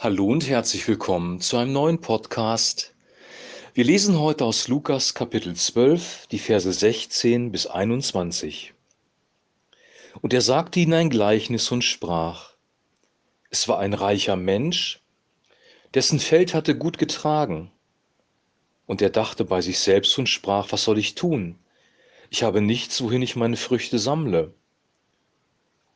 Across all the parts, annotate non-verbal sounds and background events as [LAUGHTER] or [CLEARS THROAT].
Hallo und herzlich willkommen zu einem neuen Podcast. Wir lesen heute aus Lukas Kapitel 12, die Verse 16 bis 21. Und er sagte ihnen ein Gleichnis und sprach, es war ein reicher Mensch, dessen Feld hatte gut getragen. Und er dachte bei sich selbst und sprach, was soll ich tun? Ich habe nichts, wohin ich meine Früchte sammle.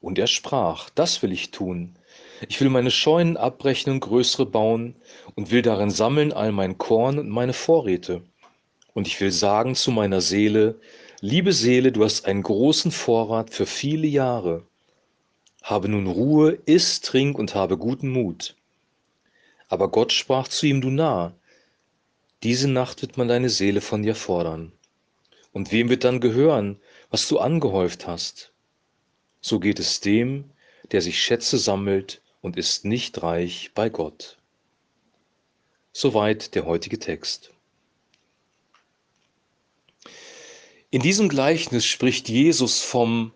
Und er sprach, das will ich tun ich will meine Scheunen abbrechen und größere bauen und will darin sammeln all mein Korn und meine Vorräte. Und ich will sagen zu meiner Seele, liebe Seele, du hast einen großen Vorrat für viele Jahre. Habe nun Ruhe, iss, trink und habe guten Mut. Aber Gott sprach zu ihm, du Narr, diese Nacht wird man deine Seele von dir fordern. Und wem wird dann gehören, was du angehäuft hast? So geht es dem, der sich Schätze sammelt und ist nicht reich bei Gott. Soweit der heutige Text. In diesem Gleichnis spricht Jesus vom,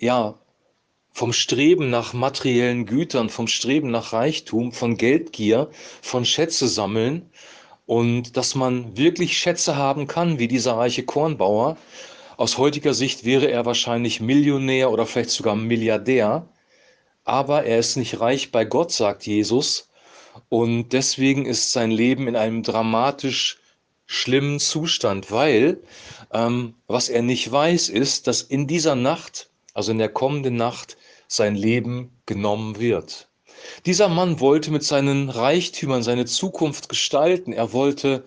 ja, vom Streben nach materiellen Gütern, vom Streben nach Reichtum, von Geldgier, von Schätze sammeln und dass man wirklich Schätze haben kann, wie dieser reiche Kornbauer. Aus heutiger Sicht wäre er wahrscheinlich Millionär oder vielleicht sogar Milliardär aber er ist nicht reich bei Gott, sagt Jesus. Und deswegen ist sein Leben in einem dramatisch schlimmen Zustand, weil ähm, was er nicht weiß, ist, dass in dieser Nacht, also in der kommenden Nacht, sein Leben genommen wird. Dieser Mann wollte mit seinen Reichtümern seine Zukunft gestalten. Er wollte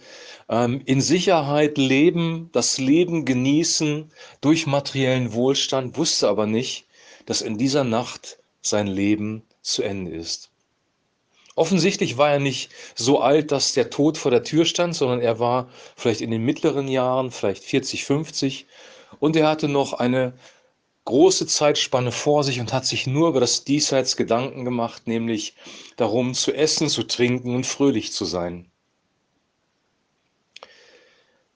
ähm, in Sicherheit leben, das Leben genießen durch materiellen Wohlstand, wusste aber nicht, dass in dieser Nacht sein Leben zu Ende ist. Offensichtlich war er nicht so alt, dass der Tod vor der Tür stand, sondern er war vielleicht in den mittleren Jahren, vielleicht 40, 50 und er hatte noch eine große Zeitspanne vor sich und hat sich nur über das Diesseits Gedanken gemacht, nämlich darum zu essen, zu trinken und fröhlich zu sein.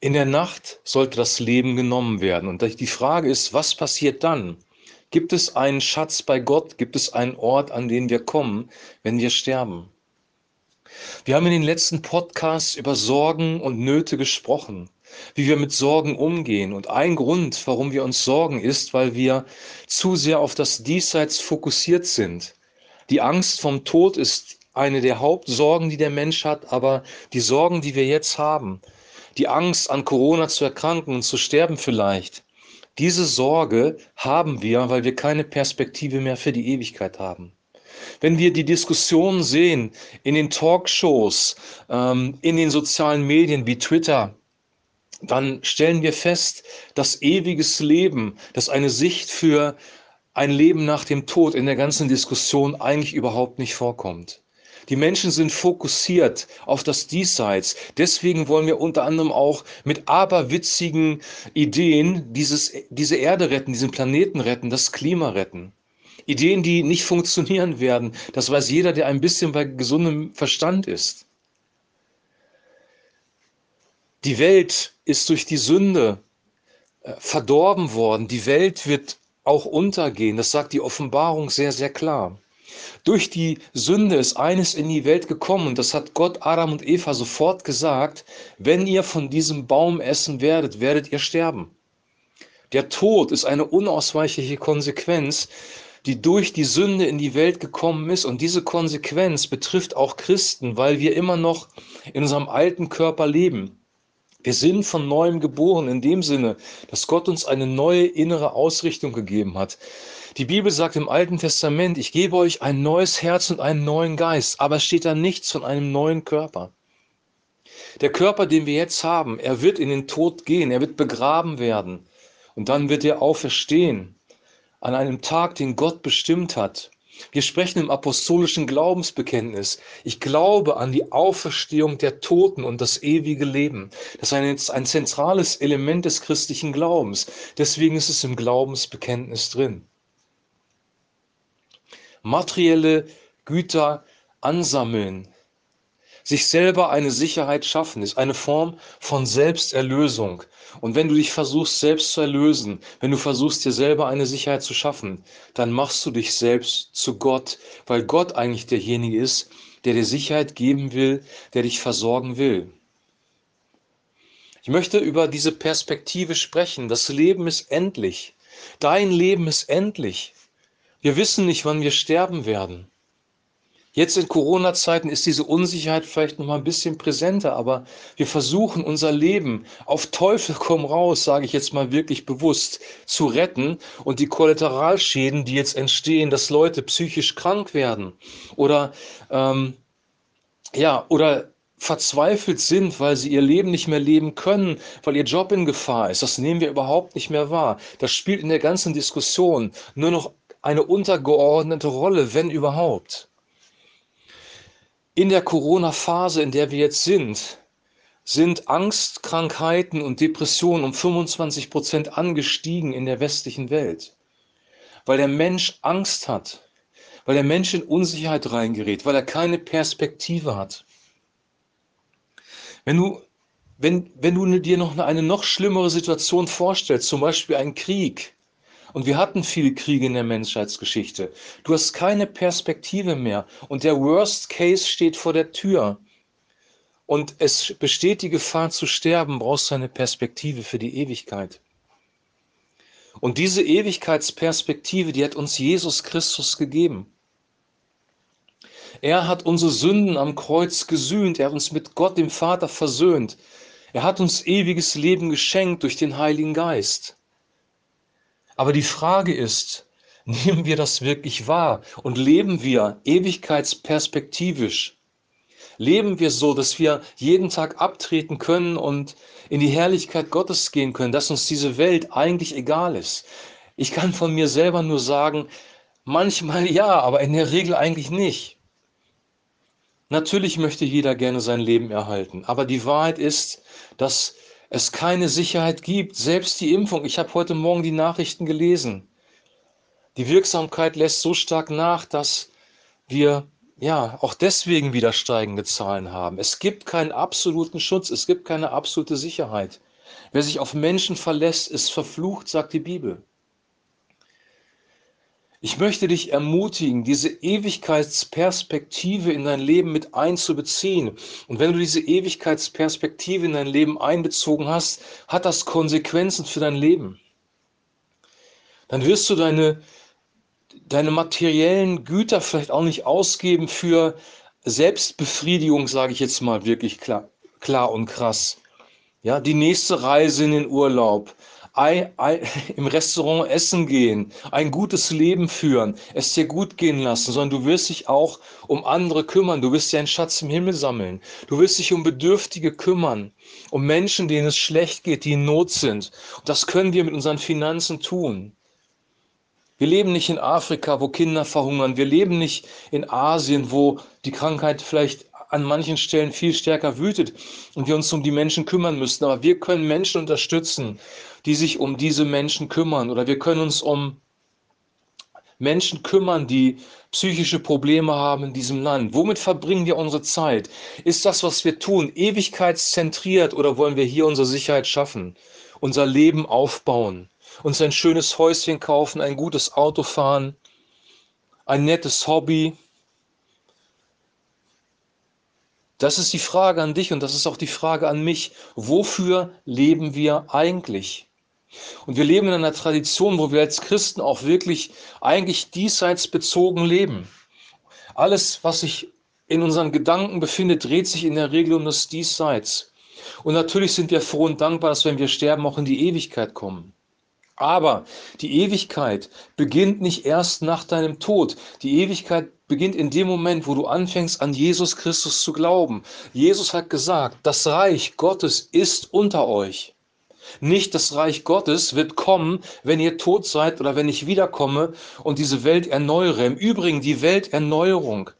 In der Nacht sollte das Leben genommen werden und die Frage ist, was passiert dann? Gibt es einen Schatz bei Gott? Gibt es einen Ort, an den wir kommen, wenn wir sterben? Wir haben in den letzten Podcasts über Sorgen und Nöte gesprochen, wie wir mit Sorgen umgehen. Und ein Grund, warum wir uns sorgen, ist, weil wir zu sehr auf das Diesseits fokussiert sind. Die Angst vom Tod ist eine der Hauptsorgen, die der Mensch hat, aber die Sorgen, die wir jetzt haben, die Angst an Corona zu erkranken und zu sterben vielleicht, diese Sorge haben wir, weil wir keine Perspektive mehr für die Ewigkeit haben. Wenn wir die Diskussionen sehen in den Talkshows, ähm, in den sozialen Medien wie Twitter, dann stellen wir fest, dass ewiges Leben, dass eine Sicht für ein Leben nach dem Tod in der ganzen Diskussion eigentlich überhaupt nicht vorkommt. Die Menschen sind fokussiert auf das Diesseits. Deswegen wollen wir unter anderem auch mit aberwitzigen Ideen dieses, diese Erde retten, diesen Planeten retten, das Klima retten. Ideen, die nicht funktionieren werden. Das weiß jeder, der ein bisschen bei gesundem Verstand ist. Die Welt ist durch die Sünde äh, verdorben worden. Die Welt wird auch untergehen. Das sagt die Offenbarung sehr, sehr klar. Durch die Sünde ist eines in die Welt gekommen und das hat Gott Adam und Eva sofort gesagt, wenn ihr von diesem Baum essen werdet, werdet ihr sterben. Der Tod ist eine unausweichliche Konsequenz, die durch die Sünde in die Welt gekommen ist und diese Konsequenz betrifft auch Christen, weil wir immer noch in unserem alten Körper leben. Wir sind von neuem geboren in dem Sinne, dass Gott uns eine neue innere Ausrichtung gegeben hat. Die Bibel sagt im Alten Testament, ich gebe euch ein neues Herz und einen neuen Geist, aber es steht da nichts von einem neuen Körper. Der Körper, den wir jetzt haben, er wird in den Tod gehen, er wird begraben werden und dann wird er auferstehen an einem Tag, den Gott bestimmt hat. Wir sprechen im apostolischen Glaubensbekenntnis. Ich glaube an die Auferstehung der Toten und das ewige Leben. Das ist ein, ein zentrales Element des christlichen Glaubens. Deswegen ist es im Glaubensbekenntnis drin materielle Güter ansammeln, sich selber eine Sicherheit schaffen, ist eine Form von Selbsterlösung. Und wenn du dich versuchst, selbst zu erlösen, wenn du versuchst, dir selber eine Sicherheit zu schaffen, dann machst du dich selbst zu Gott, weil Gott eigentlich derjenige ist, der dir Sicherheit geben will, der dich versorgen will. Ich möchte über diese Perspektive sprechen. Das Leben ist endlich. Dein Leben ist endlich. Wir wissen nicht, wann wir sterben werden. Jetzt in Corona-Zeiten ist diese Unsicherheit vielleicht noch mal ein bisschen präsenter, aber wir versuchen unser Leben auf Teufel komm raus, sage ich jetzt mal wirklich bewusst, zu retten und die Kollateralschäden, die jetzt entstehen, dass Leute psychisch krank werden oder ähm, ja oder verzweifelt sind, weil sie ihr Leben nicht mehr leben können, weil ihr Job in Gefahr ist. Das nehmen wir überhaupt nicht mehr wahr. Das spielt in der ganzen Diskussion nur noch eine untergeordnete Rolle, wenn überhaupt. In der Corona-Phase, in der wir jetzt sind, sind Angstkrankheiten und Depressionen um 25 Prozent angestiegen in der westlichen Welt, weil der Mensch Angst hat, weil der Mensch in Unsicherheit reingerät, weil er keine Perspektive hat. Wenn du, wenn, wenn du dir noch eine noch schlimmere Situation vorstellst, zum Beispiel einen Krieg, und wir hatten viele Kriege in der Menschheitsgeschichte. Du hast keine Perspektive mehr. Und der Worst Case steht vor der Tür. Und es besteht die Gefahr zu sterben, brauchst du eine Perspektive für die Ewigkeit. Und diese Ewigkeitsperspektive, die hat uns Jesus Christus gegeben. Er hat unsere Sünden am Kreuz gesühnt. Er hat uns mit Gott, dem Vater, versöhnt. Er hat uns ewiges Leben geschenkt durch den Heiligen Geist. Aber die Frage ist, [LAUGHS] nehmen wir das wirklich wahr und leben wir ewigkeitsperspektivisch? Leben wir so, dass wir jeden Tag abtreten können und in die Herrlichkeit Gottes gehen können, dass uns diese Welt eigentlich egal ist? Ich kann von mir selber nur sagen, manchmal [LAUGHS] ja, aber in der Regel eigentlich nicht. Natürlich möchte jeder gerne sein Leben erhalten, aber die Wahrheit ist, dass es keine Sicherheit gibt. Selbst die Impfung, ich habe heute Morgen die Nachrichten gelesen. Die Wirksamkeit lässt so stark nach, dass wir ja auch deswegen wieder steigende Zahlen haben. Es gibt keinen absoluten Schutz, es gibt keine absolute Sicherheit. Wer sich auf Menschen verlässt, ist verflucht, sagt die Bibel. Ich möchte dich ermutigen, diese Ewigkeitsperspektive in dein Leben mit einzubeziehen. Und wenn du diese Ewigkeitsperspektive in dein Leben einbezogen hast, hat das Konsequenzen für dein Leben. Dann wirst du deine, deine materiellen Güter vielleicht auch nicht ausgeben für Selbstbefriedigung, sage ich jetzt mal wirklich klar, klar und krass. Ja, die nächste Reise in den Urlaub, ein, ein, [LAUGHS] im Restaurant essen gehen, ein gutes Leben führen, es dir gut gehen lassen, sondern du wirst dich auch um andere kümmern. Du wirst dir einen Schatz im Himmel sammeln. Du wirst dich um Bedürftige kümmern, um Menschen, denen es schlecht geht, die in Not sind. Und das können wir mit unseren Finanzen tun. Wir leben nicht in Afrika, wo Kinder verhungern. Wir leben nicht in Asien, wo die Krankheit vielleicht an manchen Stellen viel stärker wütet und wir uns um die Menschen kümmern müssen. Aber wir können Menschen unterstützen, die sich um diese Menschen kümmern. Oder wir können uns um Menschen kümmern, die psychische Probleme haben in diesem Land. Womit verbringen wir unsere Zeit? Ist das, was wir tun, ewigkeitszentriert oder wollen wir hier unsere Sicherheit schaffen, unser Leben aufbauen, uns ein schönes Häuschen kaufen, ein gutes Auto fahren, ein nettes Hobby, Das ist die Frage an dich und das ist auch die Frage an mich. Wofür leben wir eigentlich? Und wir leben in einer Tradition, wo wir als Christen auch wirklich eigentlich diesseits bezogen leben. Alles, was sich in unseren Gedanken befindet, dreht sich in der Regel um das Diesseits. Und natürlich sind wir froh und dankbar, dass wenn wir sterben, auch in die Ewigkeit kommen. Aber die Ewigkeit beginnt nicht erst nach deinem Tod. Die Ewigkeit beginnt in dem Moment, wo du anfängst, an Jesus Christus zu glauben. Jesus hat gesagt, das Reich Gottes ist unter euch. Nicht das Reich Gottes wird kommen, wenn ihr tot seid oder wenn ich wiederkomme und diese Welt erneuere. Im Übrigen, die Welterneuerung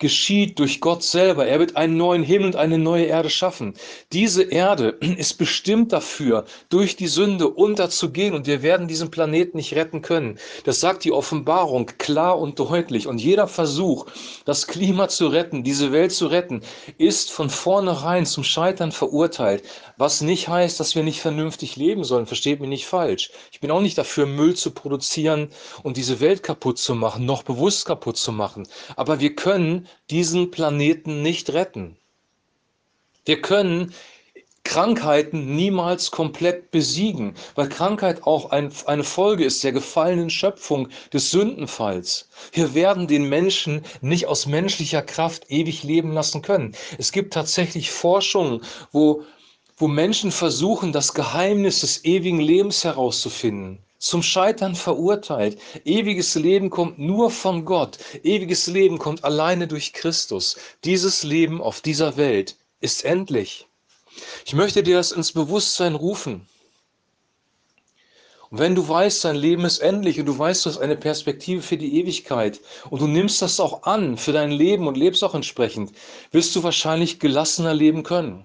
geschieht durch Gott selber. Er wird einen neuen Himmel und eine neue Erde schaffen. Diese Erde [CLEARS THROAT] ist bestimmt dafür, durch die Sünde unterzugehen und wir werden diesen Planeten nicht retten können. Das sagt die Offenbarung klar und deutlich. Und jeder Versuch, das Klima zu retten, diese Welt zu retten, ist von vornherein zum Scheitern verurteilt. Was nicht heißt, dass wir nicht vernünftig leben sollen. Versteht mich nicht falsch. Ich bin auch nicht dafür, Müll zu produzieren und diese Welt kaputt zu machen, noch bewusst kaputt zu machen. Aber wir können diesen Planeten nicht retten. Wir können Krankheiten niemals komplett besiegen, weil Krankheit auch ein, eine Folge ist der gefallenen Schöpfung des Sündenfalls. Wir werden den Menschen nicht aus menschlicher Kraft ewig leben lassen können. Es gibt tatsächlich Forschungen, wo, wo Menschen versuchen, das Geheimnis des ewigen Lebens herauszufinden zum Scheitern verurteilt. Ewiges Leben kommt nur von Gott. Ewiges Leben kommt alleine durch Christus. Dieses Leben auf dieser Welt ist endlich. Ich möchte dir das ins Bewusstsein rufen. Und wenn du weißt, dein Leben ist endlich und du weißt, du hast eine Perspektive für die Ewigkeit und du nimmst das auch an für dein Leben und lebst auch entsprechend, wirst du wahrscheinlich gelassener leben können.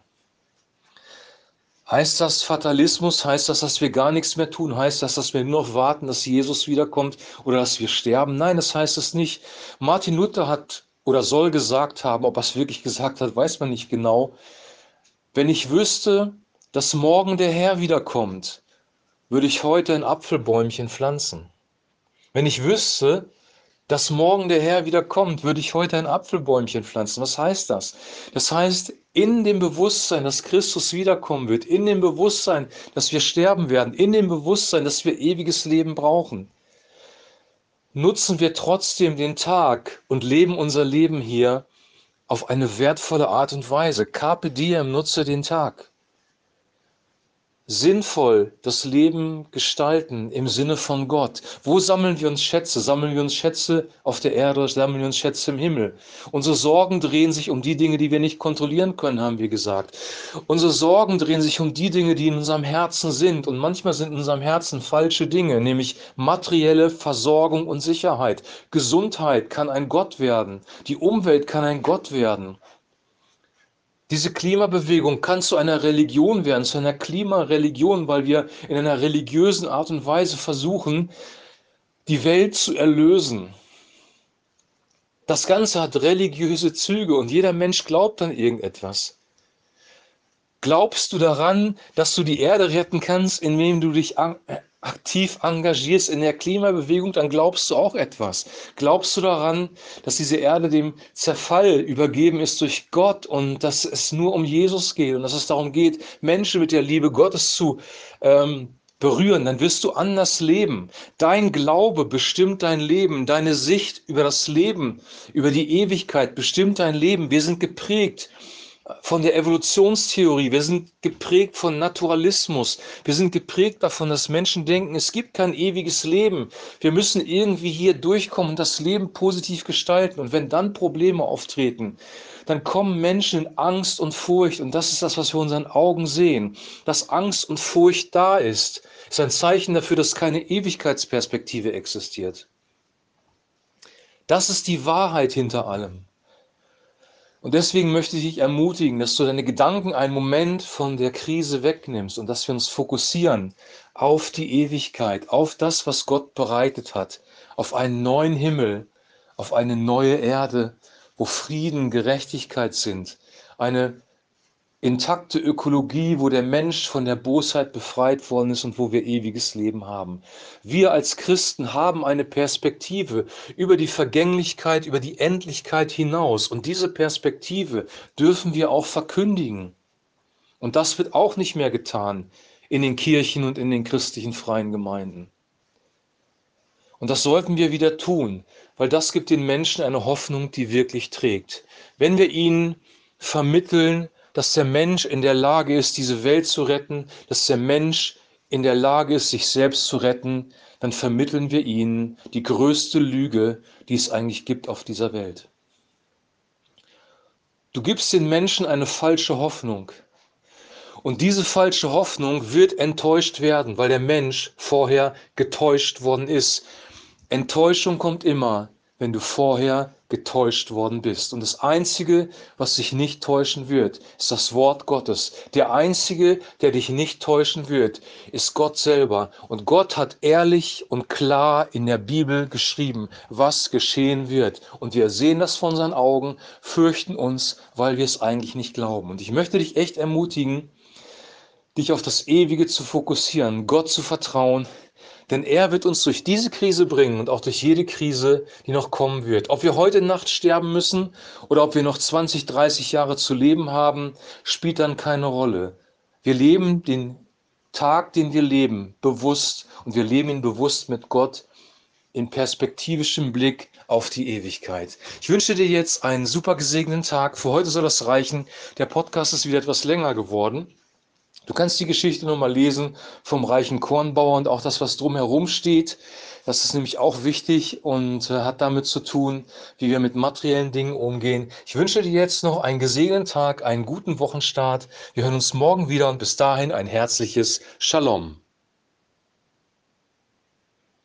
Heißt das Fatalismus? Heißt das, dass wir gar nichts mehr tun? Heißt das, dass wir nur noch warten, dass Jesus wiederkommt oder dass wir sterben? Nein, das heißt es nicht. Martin Luther hat oder soll gesagt haben, ob er es wirklich gesagt hat, weiß man nicht genau. Wenn ich wüsste, dass morgen der Herr wiederkommt, würde ich heute ein Apfelbäumchen pflanzen. Wenn ich wüsste, dass morgen der Herr wieder kommt, würde ich heute ein Apfelbäumchen pflanzen. Was heißt das? Das heißt, in dem Bewusstsein, dass Christus wiederkommen wird, in dem Bewusstsein, dass wir sterben werden, in dem Bewusstsein, dass wir ewiges Leben brauchen, nutzen wir trotzdem den Tag und leben unser Leben hier auf eine wertvolle Art und Weise. Carpe diem, nutze den Tag sinnvoll das Leben gestalten im Sinne von Gott. Wo sammeln wir uns Schätze? Sammeln wir uns Schätze auf der Erde oder sammeln wir uns Schätze im Himmel? Unsere Sorgen drehen sich um die Dinge, die wir nicht kontrollieren können, haben wir gesagt. Unsere Sorgen drehen sich um die Dinge, die in unserem Herzen sind. Und manchmal sind in unserem Herzen falsche Dinge, nämlich materielle Versorgung und Sicherheit. Gesundheit kann ein Gott werden. Die Umwelt kann ein Gott werden. Diese Klimabewegung kann zu einer Religion werden, zu einer Klimareligion, weil wir in einer religiösen Art und Weise versuchen, die Welt zu erlösen. Das Ganze hat religiöse Züge und jeder Mensch glaubt an irgendetwas. Glaubst du daran, dass du die Erde retten kannst, indem du dich aktiv engagierst in der Klimabewegung, dann glaubst du auch etwas. Glaubst du daran, dass diese Erde dem Zerfall übergeben ist durch Gott und dass es nur um Jesus geht und dass es darum geht, Menschen mit der Liebe Gottes zu ähm, berühren, dann wirst du anders leben. Dein Glaube bestimmt dein Leben, deine Sicht über das Leben, über die Ewigkeit bestimmt dein Leben. Wir sind geprägt von der Evolutionstheorie, wir sind geprägt von Naturalismus, wir sind geprägt davon, dass Menschen denken, es gibt kein ewiges Leben. Wir müssen irgendwie hier durchkommen und das Leben positiv gestalten. Und wenn dann Probleme auftreten, dann kommen Menschen in Angst und Furcht. Und das ist das, was wir unseren Augen sehen. Dass Angst und Furcht da ist, ist ein Zeichen dafür, dass keine Ewigkeitsperspektive existiert. Das ist die Wahrheit hinter allem. Und deswegen möchte ich dich ermutigen, dass du deine Gedanken einen Moment von der Krise wegnimmst und dass wir uns fokussieren auf die Ewigkeit, auf das, was Gott bereitet hat, auf einen neuen Himmel, auf eine neue Erde, wo Frieden, Gerechtigkeit sind, eine intakte Ökologie, wo der Mensch von der Bosheit befreit worden ist und wo wir ewiges Leben haben. Wir als Christen haben eine Perspektive über die Vergänglichkeit, über die Endlichkeit hinaus. Und diese Perspektive dürfen wir auch verkündigen. Und das wird auch nicht mehr getan in den Kirchen und in den christlichen freien Gemeinden. Und das sollten wir wieder tun, weil das gibt den Menschen eine Hoffnung, die wirklich trägt. Wenn wir ihnen vermitteln, dass der Mensch in der Lage ist, diese Welt zu retten, dass der Mensch in der Lage ist, sich selbst zu retten, dann vermitteln wir ihnen die größte Lüge, die es eigentlich gibt auf dieser Welt. Du gibst den Menschen eine falsche Hoffnung. Und diese falsche Hoffnung wird enttäuscht werden, weil der Mensch vorher getäuscht worden ist. Enttäuschung kommt immer, wenn du vorher getäuscht worden bist. Und das Einzige, was dich nicht täuschen wird, ist das Wort Gottes. Der Einzige, der dich nicht täuschen wird, ist Gott selber. Und Gott hat ehrlich und klar in der Bibel geschrieben, was geschehen wird. Und wir sehen das von seinen Augen, fürchten uns, weil wir es eigentlich nicht glauben. Und ich möchte dich echt ermutigen, dich auf das Ewige zu fokussieren, Gott zu vertrauen, denn er wird uns durch diese Krise bringen und auch durch jede Krise, die noch kommen wird. Ob wir heute Nacht sterben müssen oder ob wir noch 20, 30 Jahre zu leben haben, spielt dann keine Rolle. Wir leben den Tag, den wir leben, bewusst und wir leben ihn bewusst mit Gott in perspektivischem Blick auf die Ewigkeit. Ich wünsche dir jetzt einen super gesegneten Tag. Für heute soll das reichen. Der Podcast ist wieder etwas länger geworden. Du kannst die Geschichte nochmal lesen vom reichen Kornbauer und auch das, was drumherum steht. Das ist nämlich auch wichtig und äh, hat damit zu tun, wie wir mit materiellen Dingen umgehen. Ich wünsche dir jetzt noch einen gesegneten Tag, einen guten Wochenstart. Wir hören uns morgen wieder und bis dahin ein herzliches Shalom.